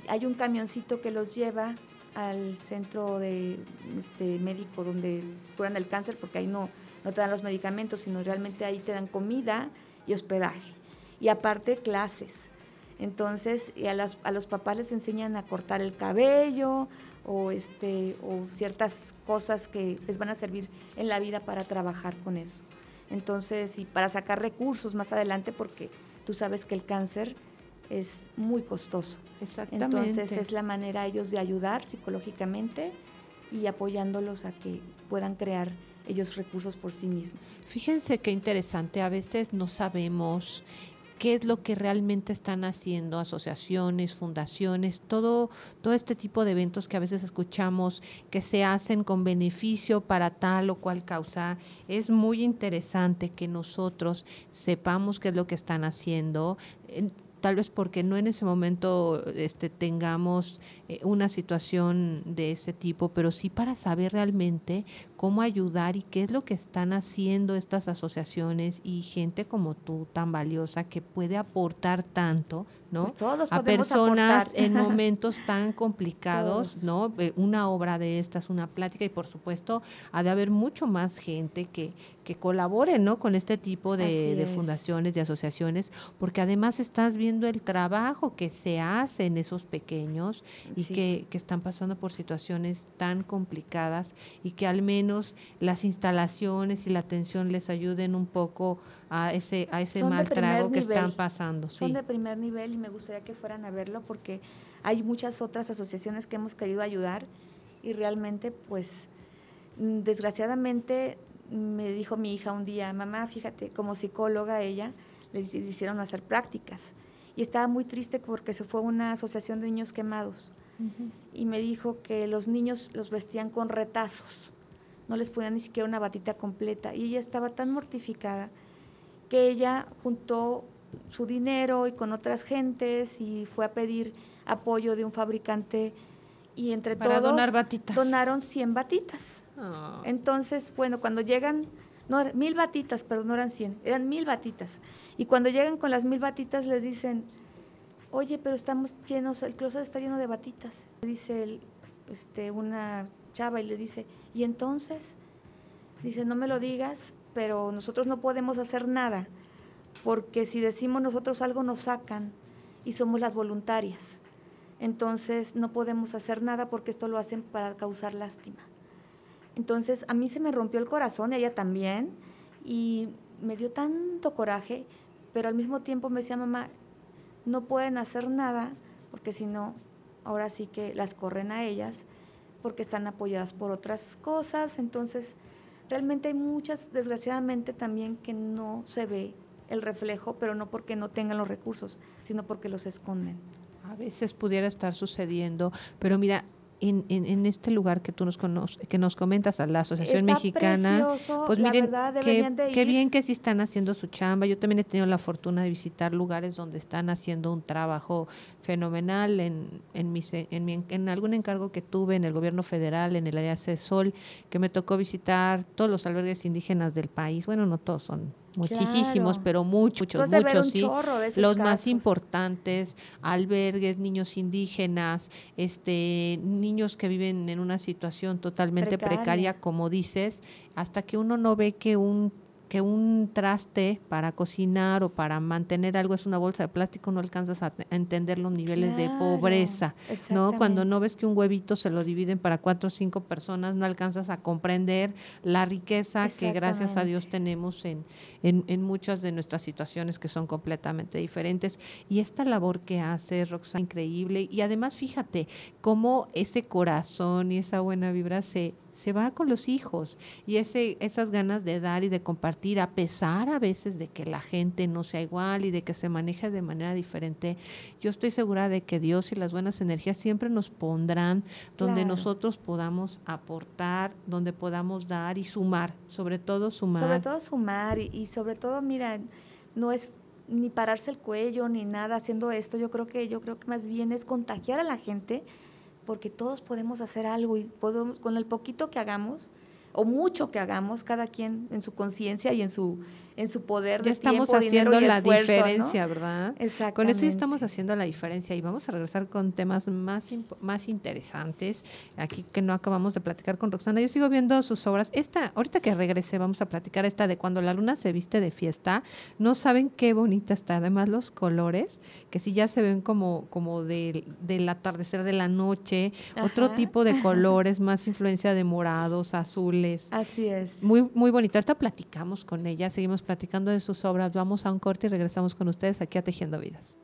Hay un camioncito que los lleva al centro de este médico donde curan el cáncer porque ahí no, no te dan los medicamentos, sino realmente ahí te dan comida y hospedaje. Y aparte clases. Entonces, a, las, a los papás les enseñan a cortar el cabello o, este, o ciertas cosas que les van a servir en la vida para trabajar con eso. Entonces, y para sacar recursos más adelante, porque tú sabes que el cáncer es muy costoso. Exactamente. Entonces, es la manera ellos de ayudar psicológicamente y apoyándolos a que puedan crear ellos recursos por sí mismos. Fíjense qué interesante, a veces no sabemos qué es lo que realmente están haciendo asociaciones, fundaciones, todo, todo este tipo de eventos que a veces escuchamos que se hacen con beneficio para tal o cual causa. Es muy interesante que nosotros sepamos qué es lo que están haciendo tal vez porque no en ese momento este, tengamos eh, una situación de ese tipo, pero sí para saber realmente cómo ayudar y qué es lo que están haciendo estas asociaciones y gente como tú tan valiosa que puede aportar tanto ¿no? Pues a personas en *laughs* momentos tan complicados, ¿no? Una obra de estas, una plática y por supuesto ha de haber mucho más gente que, que colabore, ¿no? Con este tipo de, fundaciones, de asociaciones, porque además estás viendo el trabajo que se hace en esos pequeños y que, que están pasando por situaciones tan complicadas y que al menos las instalaciones y la atención les ayuden un poco a ese, a ese mal trago que están pasando. Son de primer nivel y me gustaría que fueran a verlo porque hay muchas otras asociaciones que hemos querido ayudar y realmente pues mm, desgraciadamente me dijo mi hija un día, mamá, fíjate, como psicóloga ella, le hicieron hacer prácticas y estaba muy triste porque se fue una asociación de niños quemados. Y me dijo que los niños los vestían con retazos, no les ponían ni siquiera una batita completa. Y ella estaba tan mortificada que ella juntó su dinero y con otras gentes y fue a pedir apoyo de un fabricante y entre todos donar batitas. donaron 100 batitas. Ah. Entonces, bueno, cuando llegan, no, mil batitas, perdón, no eran 100, eran mil batitas. Y cuando llegan con las mil batitas les dicen, oye, pero estamos llenos, el closet está lleno de batitas. Dice este, una chava y le dice, ¿y entonces? Dice, no me lo digas, pero nosotros no podemos hacer nada, porque si decimos nosotros algo nos sacan y somos las voluntarias. Entonces no podemos hacer nada porque esto lo hacen para causar lástima. Entonces a mí se me rompió el corazón, ella también, y me dio tanto coraje, pero al mismo tiempo me decía mamá, no pueden hacer nada porque si no, ahora sí que las corren a ellas porque están apoyadas por otras cosas. Entonces, realmente hay muchas, desgraciadamente también, que no se ve el reflejo, pero no porque no tengan los recursos, sino porque los esconden. A veces pudiera estar sucediendo, pero mira, en, en, este lugar que tú nos que nos comentas a la Asociación Mexicana, pues miren qué, bien que sí están haciendo su chamba. Yo también he tenido la fortuna de visitar lugares donde están haciendo un trabajo fenomenal en, en, mi, en, en algún encargo que tuve en el gobierno federal, en el área CESOL, que me tocó visitar todos los albergues indígenas del país. Bueno, no todos son Muchísimos, pero muchos, muchos, sí. Los más importantes, albergues, niños indígenas, este, niños que viven en una situación totalmente precaria como dices, hasta que uno no ve que un que un traste para cocinar o para mantener algo es una bolsa de plástico, no alcanzas a, entender los niveles de pobreza, ¿no? Cuando no ves que un huevito se lo dividen para cuatro o cinco personas, no alcanzas a comprender la riqueza que gracias a Dios tenemos en, en, en, muchas de nuestras situaciones que son completamente diferentes. Y esta labor que hace Roxana, increíble. Y además, fíjate, cómo ese corazón y esa buena vibra se se va con los hijos. Y ese, esas ganas de dar y de compartir, a pesar a veces de que la gente no sea igual y de que se maneje de manera diferente, yo estoy segura de que Dios y las buenas energías siempre nos pondrán donde nosotros podamos aportar, donde podamos dar y sumar, sobre todo sumar. Sobre todo sumar y, y sobre todo, mira, no es ni pararse el cuello ni nada haciendo esto, yo creo que yo creo que más bien es contagiar a la gente porque todos podemos hacer algo y podemos, con el poquito que hagamos o mucho que hagamos, cada quien en su conciencia y en su en su poder ya estamos haciendo la diferencia, ¿verdad? Exactamente. Con eso ya estamos haciendo la diferencia y vamos a regresar con temas más, más interesantes, aquí que no acabamos de platicar con Roxana. Yo sigo viendo sus obras. Esta, ahorita que regrese, vamos a platicar esta de cuando la luna se viste de fiesta. No saben qué bonita está. Además, los colores, que sí ya se ven como, como del, del atardecer de la noche, otro tipo de *laughs* colores, más influencia de morados, azules. Así es. Muy, muy bonito. Ahorita platicamos con ella, seguimos platicando de sus obras. Vamos a un corte y regresamos con ustedes aquí a Tejiendo Vidas.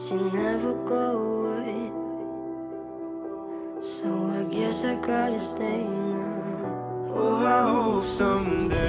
You never go away. So I guess I gotta stay now. Oh, I hope someday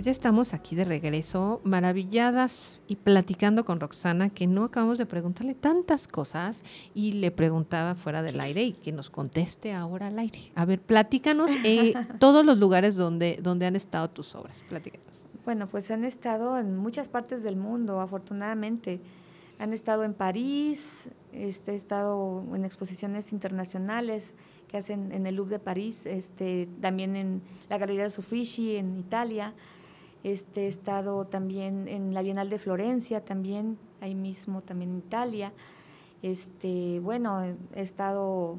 Pues ya estamos aquí de regreso, maravilladas y platicando con Roxana, que no acabamos de preguntarle tantas cosas y le preguntaba fuera del aire y que nos conteste ahora al aire. A ver, platícanos eh, *laughs* todos los lugares donde, donde han estado tus obras. Platícanos. Bueno, pues han estado en muchas partes del mundo, afortunadamente. Han estado en París, este, he estado en exposiciones internacionales que hacen en el Louvre de París, este, también en la Galería de Uffizi en Italia. Este, he estado también en la Bienal de Florencia, también ahí mismo, también en Italia. Este, bueno, he estado,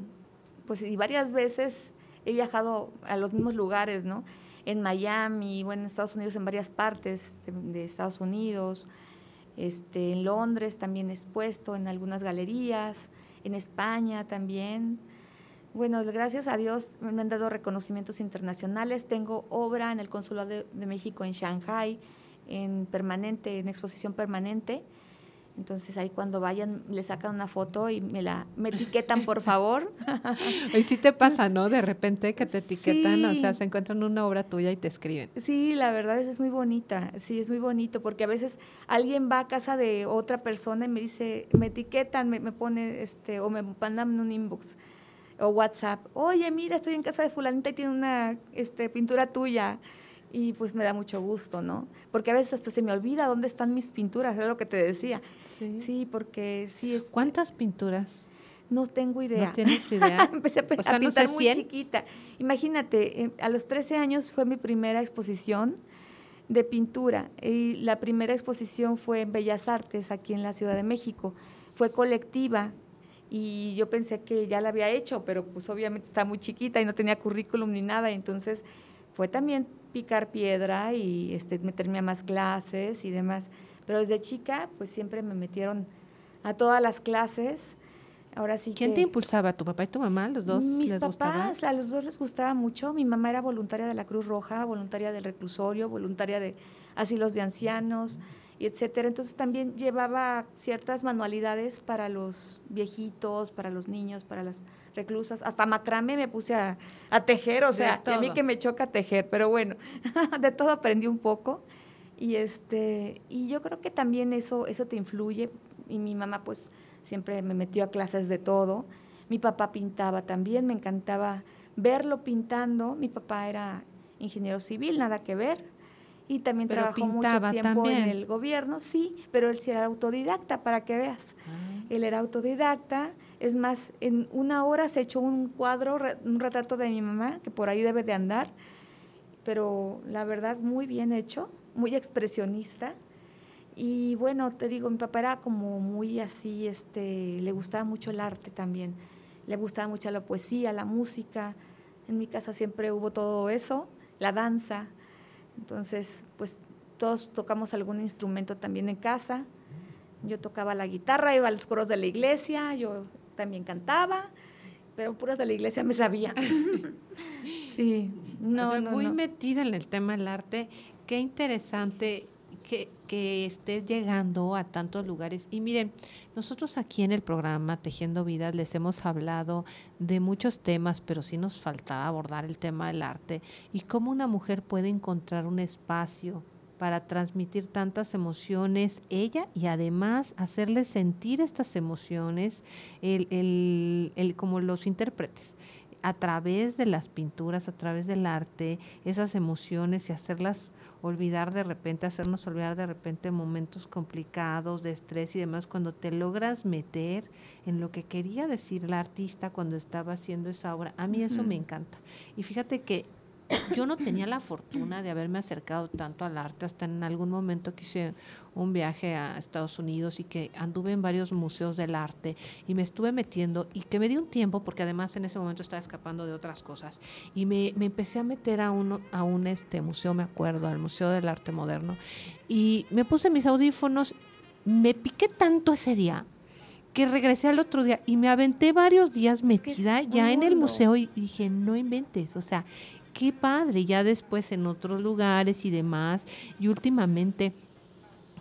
pues, y varias veces he viajado a los mismos lugares, ¿no? En Miami, bueno, en Estados Unidos, en varias partes de, de Estados Unidos. Este, en Londres también expuesto, en algunas galerías, en España también. Bueno, gracias a Dios me han dado reconocimientos internacionales. Tengo obra en el Consulado de, de México en Shanghai, en permanente, en exposición permanente. Entonces ahí cuando vayan le sacan una foto y me la me etiquetan por favor. *laughs* Y sí te pasa, ¿no? De repente que te etiquetan, o sea, se encuentran una obra tuya y te escriben. Sí, la verdad es, es muy bonita, sí, es muy bonito, porque a veces alguien va a casa de otra persona y me dice, me etiquetan, me, me pone, este, o me mandan un inbox o WhatsApp, oye, mira, estoy en casa de fulanita y tiene una este, pintura tuya. Y pues me da mucho gusto, ¿no? Porque a veces hasta se me olvida dónde están mis pinturas, era lo que te decía. Sí. Sí, porque sí es... ¿Cuántas pinturas? No tengo idea. ¿No tienes *laughs* idea? Empecé a, pe- O sea, a no pintar sé, muy 100. chiquita. Imagínate, eh, a los 13 años fue mi primera exposición de pintura y la primera exposición fue en Bellas Artes aquí en la Ciudad de México. Fue colectiva y yo pensé que ya la había hecho, pero pues obviamente está muy chiquita y no tenía currículum ni nada, entonces fue también picar piedra y este, meterme a más clases y demás. Pero desde chica pues siempre me metieron a todas las clases. Ahora sí ¿Quién que- te impulsaba? ¿Tu papá y tu mamá? ¿Los dos mis les gustaba? papás, a los dos les gustaba mucho. Mi mamá era voluntaria de la Cruz Roja, voluntaria del reclusorio, voluntaria de asilos de ancianos. Y etcétera. Entonces también llevaba ciertas manualidades para los viejitos, para los niños, para las reclusas. Hasta macrame me puse a, a tejer, o sea, a mí que me choca tejer, pero bueno, *laughs* de todo aprendí un poco. Y este, y yo creo que también eso, eso te influye. Y mi mamá, pues, siempre me metió a clases de todo. Mi papá pintaba también, me encantaba verlo pintando. Mi papá era ingeniero civil, nada que ver. Y también Pero trabajó mucho tiempo también. en el gobierno, sí, pero él sí era autodidacta, para que veas. Él era autodidacta. Es más, en una hora se echó un cuadro, un retrato de mi mamá, que por ahí debe de andar, pero la verdad muy bien hecho, muy expresionista. Y bueno, te digo, mi papá era como muy así, este, le gustaba mucho el arte también, le gustaba mucho la poesía, la música. En mi casa siempre hubo todo eso, la danza. Entonces, pues todos tocamos algún instrumento también en casa. Yo tocaba la guitarra, iba a los coros de la iglesia, yo también cantaba, pero puras de la iglesia me sabía. *laughs* sí, no, O sea, no, muy no. metida en el tema del arte. Qué interesante que, que estés llegando a tantos lugares. Y miren, nosotros aquí en el programa Tejiendo Vidas les hemos hablado de muchos temas, pero sí nos faltaba abordar el tema del arte y cómo una mujer puede encontrar un espacio para transmitir tantas emociones ella y además hacerle sentir estas emociones el, el- el- como los intérpretes a través de las pinturas, a través del arte, esas emociones y hacerlas olvidar de repente, hacernos olvidar de repente momentos complicados, de estrés y demás, cuando te logras meter en lo que quería decir la artista cuando estaba haciendo esa obra. A mí eso me encanta. Y fíjate que yo no tenía la fortuna de haberme acercado tanto al arte hasta en algún momento que hice un viaje a Estados Unidos y que anduve en varios museos del arte y me estuve metiendo y que me di un tiempo porque además en ese momento estaba escapando de otras cosas. Y me, me empecé a meter a un, a un este museo, me acuerdo, al Museo del Arte Moderno y me puse mis audífonos, me piqué tanto ese día que regresé al otro día y me aventé varios días metida ya en el museo y dije, no inventes, o sea, qué padre, ya después en otros lugares y demás, y últimamente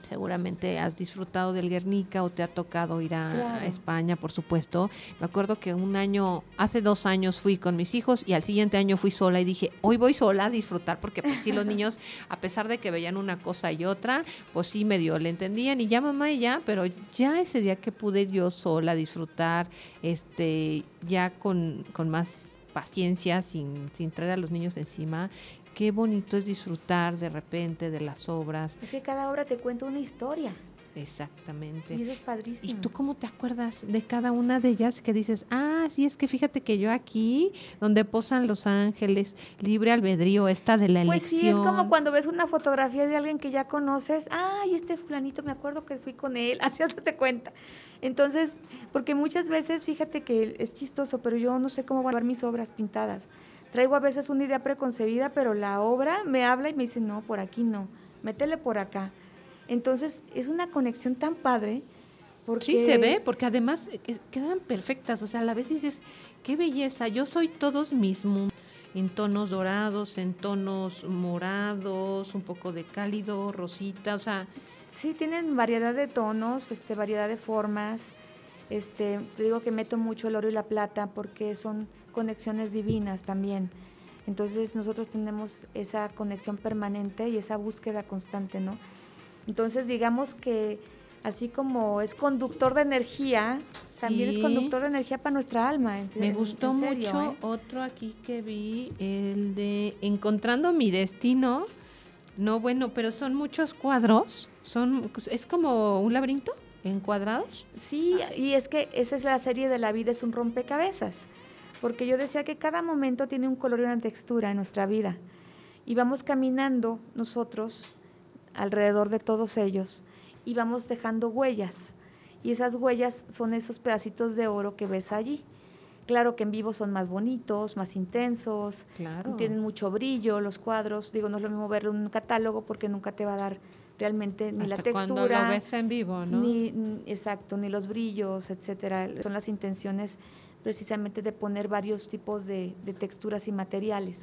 seguramente has disfrutado del Guernica o te ha tocado ir a, Claro. España, por supuesto. Me acuerdo que un año, hace dos años fui con mis hijos y al siguiente año fui sola y dije, hoy voy sola a disfrutar porque pues sí, los *laughs* niños, a pesar de que veían una cosa y otra, pues sí medio le entendían y ya mamá y ya, pero ya ese día que pude ir yo sola a disfrutar, este, ya con, con más paciencia, sin, sin traer a los niños encima, qué bonito es disfrutar de repente de las obras. Es que cada obra te cuenta una historia Exactamente. y eso es padrísimo. ¿Y tú cómo te acuerdas de cada una de ellas que dices, ah, sí, es que fíjate que yo aquí, donde posan los ángeles, libre albedrío, esta de la Pues elección? sí, es como cuando ves una fotografía de alguien que ya conoces, ay, este fulanito, me acuerdo que fui con él, *laughs* así hazte cuenta. Entonces, porque muchas veces, fíjate que es chistoso, pero yo no sé cómo van a ver mis obras pintadas. Traigo a veces una idea preconcebida, pero la obra me habla y me dice, no, por aquí no, métele por acá. Entonces, es una conexión tan padre. Porque Sí, se ve, porque además eh, quedan perfectas, o sea, a la vez dices, qué belleza, yo soy todos mismos, en tonos dorados, en tonos morados, un poco de cálido, rosita, o sea, Sí, tienen variedad de tonos, este, variedad de formas. Este, te digo que meto mucho el oro y la plata porque son conexiones divinas también. Entonces nosotros tenemos esa conexión permanente y esa búsqueda constante, ¿no? Entonces digamos que así como es conductor de energía, también es conductor de energía para nuestra alma. Me gustó serio, mucho ¿eh? otro aquí que vi, el de Encontrando mi destino. No, bueno, pero son muchos cuadros. Son, es como un laberinto en cuadrados. Sí, y es que esa es la serie de la vida, es un rompecabezas. Porque yo decía que cada momento tiene un color y una textura en nuestra vida. Y vamos caminando nosotros alrededor de todos ellos y vamos dejando huellas. Y esas huellas son esos pedacitos de oro que ves allí. Claro que en vivo son más bonitos, más intensos, Claro. tienen mucho brillo los cuadros. Digo, no es lo mismo verlo en un catálogo porque nunca te va a dar realmente ni la textura. cuando lo ves en vivo, ¿no? Ni, ni- exacto, ni los brillos, etcétera. Son las intenciones precisamente de poner varios tipos de, de texturas y materiales.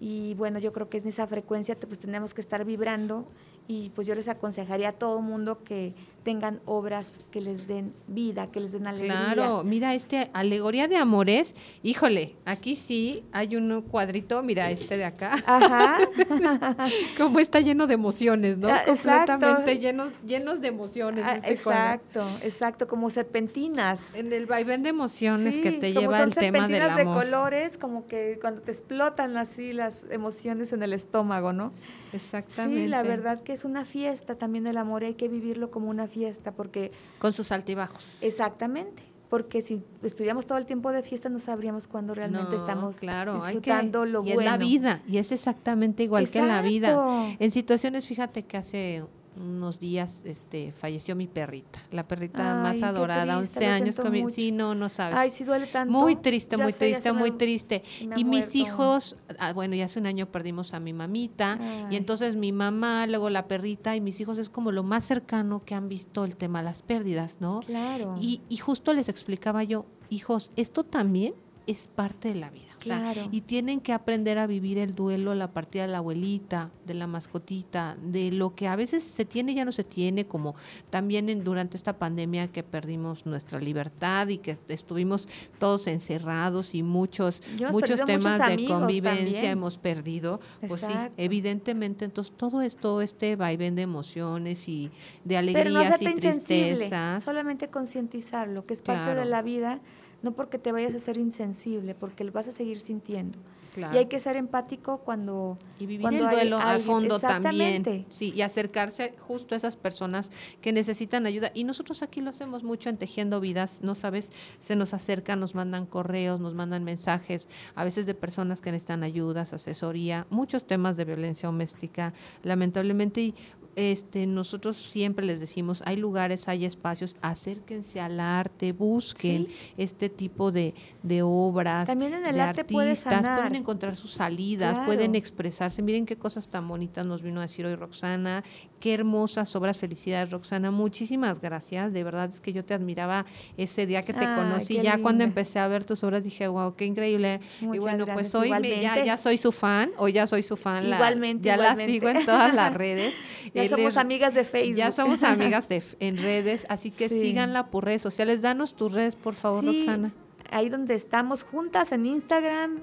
Y bueno, yo creo que en esa frecuencia pues tenemos que estar vibrando Y pues yo les aconsejaría a todo mundo que tengan obras que les den vida, que les den alegría. Claro, mira, este alegoría de amores, híjole, aquí sí hay un cuadrito, mira este de acá, Ajá. *laughs* como está lleno de emociones, ¿no? Ah, exacto. Completamente llenos, llenos de emociones. Ah, este cuadro. exacto, exacto, como serpentinas. En el vaivén de emociones que te lleva el tema del serpentinas de amor. colores, como que cuando te explotan así las emociones en el estómago, ¿no? Exactamente. Sí, la verdad que es una fiesta también el amor, y hay que vivirlo como una fiesta, porque Con sus altibajos. exactamente, porque si estuviéramos todo el tiempo de fiesta no sabríamos cuándo realmente No, estamos claro, hay que- disfrutando lo y bueno. es la vida, y es exactamente igual que la vida. En situaciones, fíjate que hace unos días este falleció mi perrita, la perrita Ay, más adorada, triste, 11 lo años mucho. Sí, no, no sabes. Ay, sí duele tanto. Muy triste, Ya muy sé, triste, me- muy triste. me Y mis muerto. hijos, ah, bueno, ya hace un año perdimos a mi mamita, y entonces mi mamá, luego la perrita, y mis hijos es como lo más cercano que han visto el tema de las pérdidas, ¿no? Claro. Y, y justo les explicaba yo, hijos, esto también es parte de la vida. o sea, Claro. y tienen que aprender a vivir el duelo, la partida de la abuelita, de la mascotita, de lo que a veces se tiene y ya no se tiene, como también en, durante esta pandemia que perdimos nuestra libertad y que estuvimos todos encerrados y muchos, muchos temas muchos de convivencia también. hemos perdido. Pues sí, evidentemente, entonces todo esto, este vaivén de emociones y de Pero no alegrías y tristezas. solamente concientizarlo, que es parte de la vida, no porque te vayas a ser insensible, porque lo vas a seguir sintiendo. Claro. Y hay que ser empático cuando Y vivir cuando el hay duelo a fondo también. Sí, y acercarse justo a esas personas que necesitan ayuda. Y nosotros aquí lo hacemos mucho en Tejiendo Vidas, no sabes, se nos acercan, nos mandan correos, nos mandan mensajes, a veces de personas que necesitan ayudas, asesoría, muchos temas de violencia doméstica, lamentablemente. Y este, nosotros siempre les decimos, hay lugares, hay espacios, acérquense al arte, busquen Sí. este tipo de, de obras. También en el de arte artistas, sanar. pueden encontrar sus salidas, Claro. pueden expresarse. Miren qué cosas tan bonitas nos vino a decir hoy Roxana. Qué hermosas obras. Felicidades, Roxana. Muchísimas gracias. De verdad es que yo te admiraba ese día que te conocí. Ya cuando empecé a ver tus obras dije, wow, qué increíble. y bueno, pues hoy me- ya, ya soy su fan. Hoy ya soy su fan. la- Igualmente, ya la sigo en todas las *laughs* redes. Ya Él somos es- amigas de Facebook. Ya somos amigas de, en redes, así que Sí. síganla por redes sociales. Danos tus redes, por favor, Sí, Roxana. Ahí donde estamos juntas en Instagram,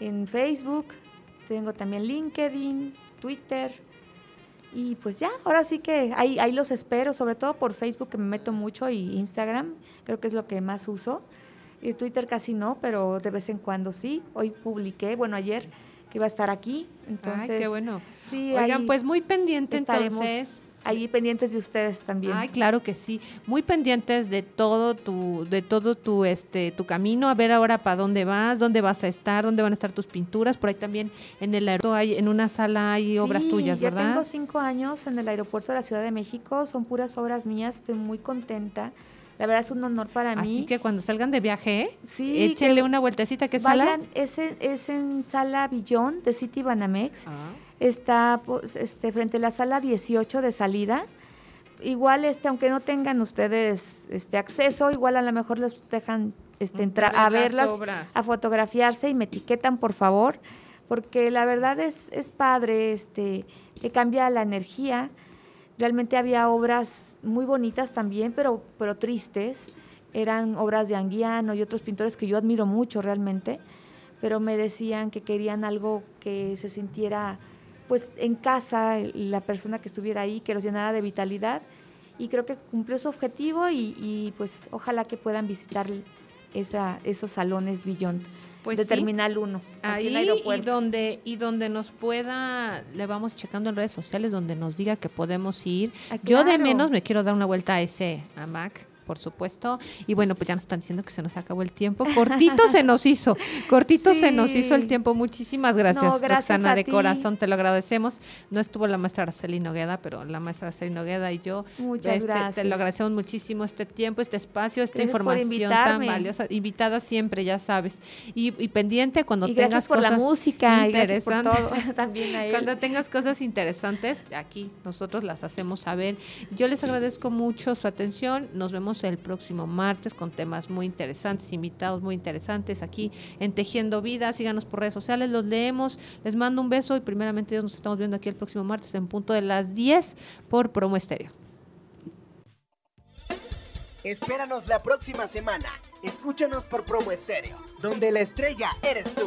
en Facebook, tengo también LinkedIn, Twitter. Y pues ya, ahora sí que ahí, ahí los espero, sobre todo por Facebook que me meto mucho y Instagram, creo que es lo que más uso. Y Twitter casi no, pero de vez en cuando sí. Hoy publiqué, bueno, ayer que iba a estar aquí. Entonces, Ay, qué bueno. Sí, Oigan, pues muy pendiente estaremos entonces. Ahí pendientes de ustedes también. Ay, claro que sí. Muy pendientes de todo tu, de todo tu, este, tu camino. A ver ahora para dónde vas, dónde vas a estar, dónde van a estar tus pinturas. Por ahí también en el aeropuerto hay, en una sala hay obras tuyas, ya ¿verdad? tengo cinco años en el aeropuerto de la Ciudad de México, son puras obras mías, estoy muy contenta. La verdad es un honor para mí. Así que cuando salgan de viaje, sí, échenle una vueltecita. ¿Qué sala? vayan, es en, es en sala Billón de City Banamex. Ah. Está pues, este, frente a la sala 18 de salida. Igual, este, aunque no tengan ustedes este acceso, igual a lo mejor les dejan este, entrar a ver las verlas, obras. a fotografiarse y me etiquetan, por favor, porque la verdad es, es padre, este, que cambia la energía. Realmente había obras muy bonitas también, pero, pero tristes. Eran obras de Anguiano y otros pintores que yo admiro mucho realmente, pero me decían que querían algo que se sintiera pues en casa la persona que estuviera ahí, que los llenara de vitalidad y creo que cumplió su objetivo y, y, pues ojalá que puedan visitar esa, esos salones Beyond Pues de sí. Terminal 1, aquí en Ahí y donde, y donde nos pueda, le vamos checando en redes sociales, donde nos diga que podemos ir. Ah, Yo de menos me quiero dar una vuelta a ese, a Mac, por supuesto. Y bueno, pues ya nos están diciendo que se nos acabó el tiempo. Cortito se nos hizo, cortito se nos hizo el tiempo. Muchísimas gracias, No, gracias Roxana, de ti. corazón, te lo agradecemos. No estuvo la maestra Araceli Nogueda, pero la maestra Araceli Nogueda y yo Muchas este, gracias. te lo agradecemos muchísimo este tiempo, este espacio, esta Gracias información tan valiosa. Invitada siempre, ya sabes. Y, y pendiente cuando y tengas por cosas la música y gracias por interesantes. todo *laughs* también a él. Cuando tengas cosas interesantes, aquí nosotros las hacemos saber. Yo les agradezco mucho su atención. Nos vemos el próximo martes con temas muy interesantes, invitados muy interesantes aquí en Tejiendo Vida. Síganos por redes sociales, los leemos. Les mando un beso y primeramente nos estamos viendo aquí el próximo martes en punto de las 10 por Promo Estéreo. Espéranos la próxima semana. Escúchanos por Promo Estéreo, donde la estrella eres tú.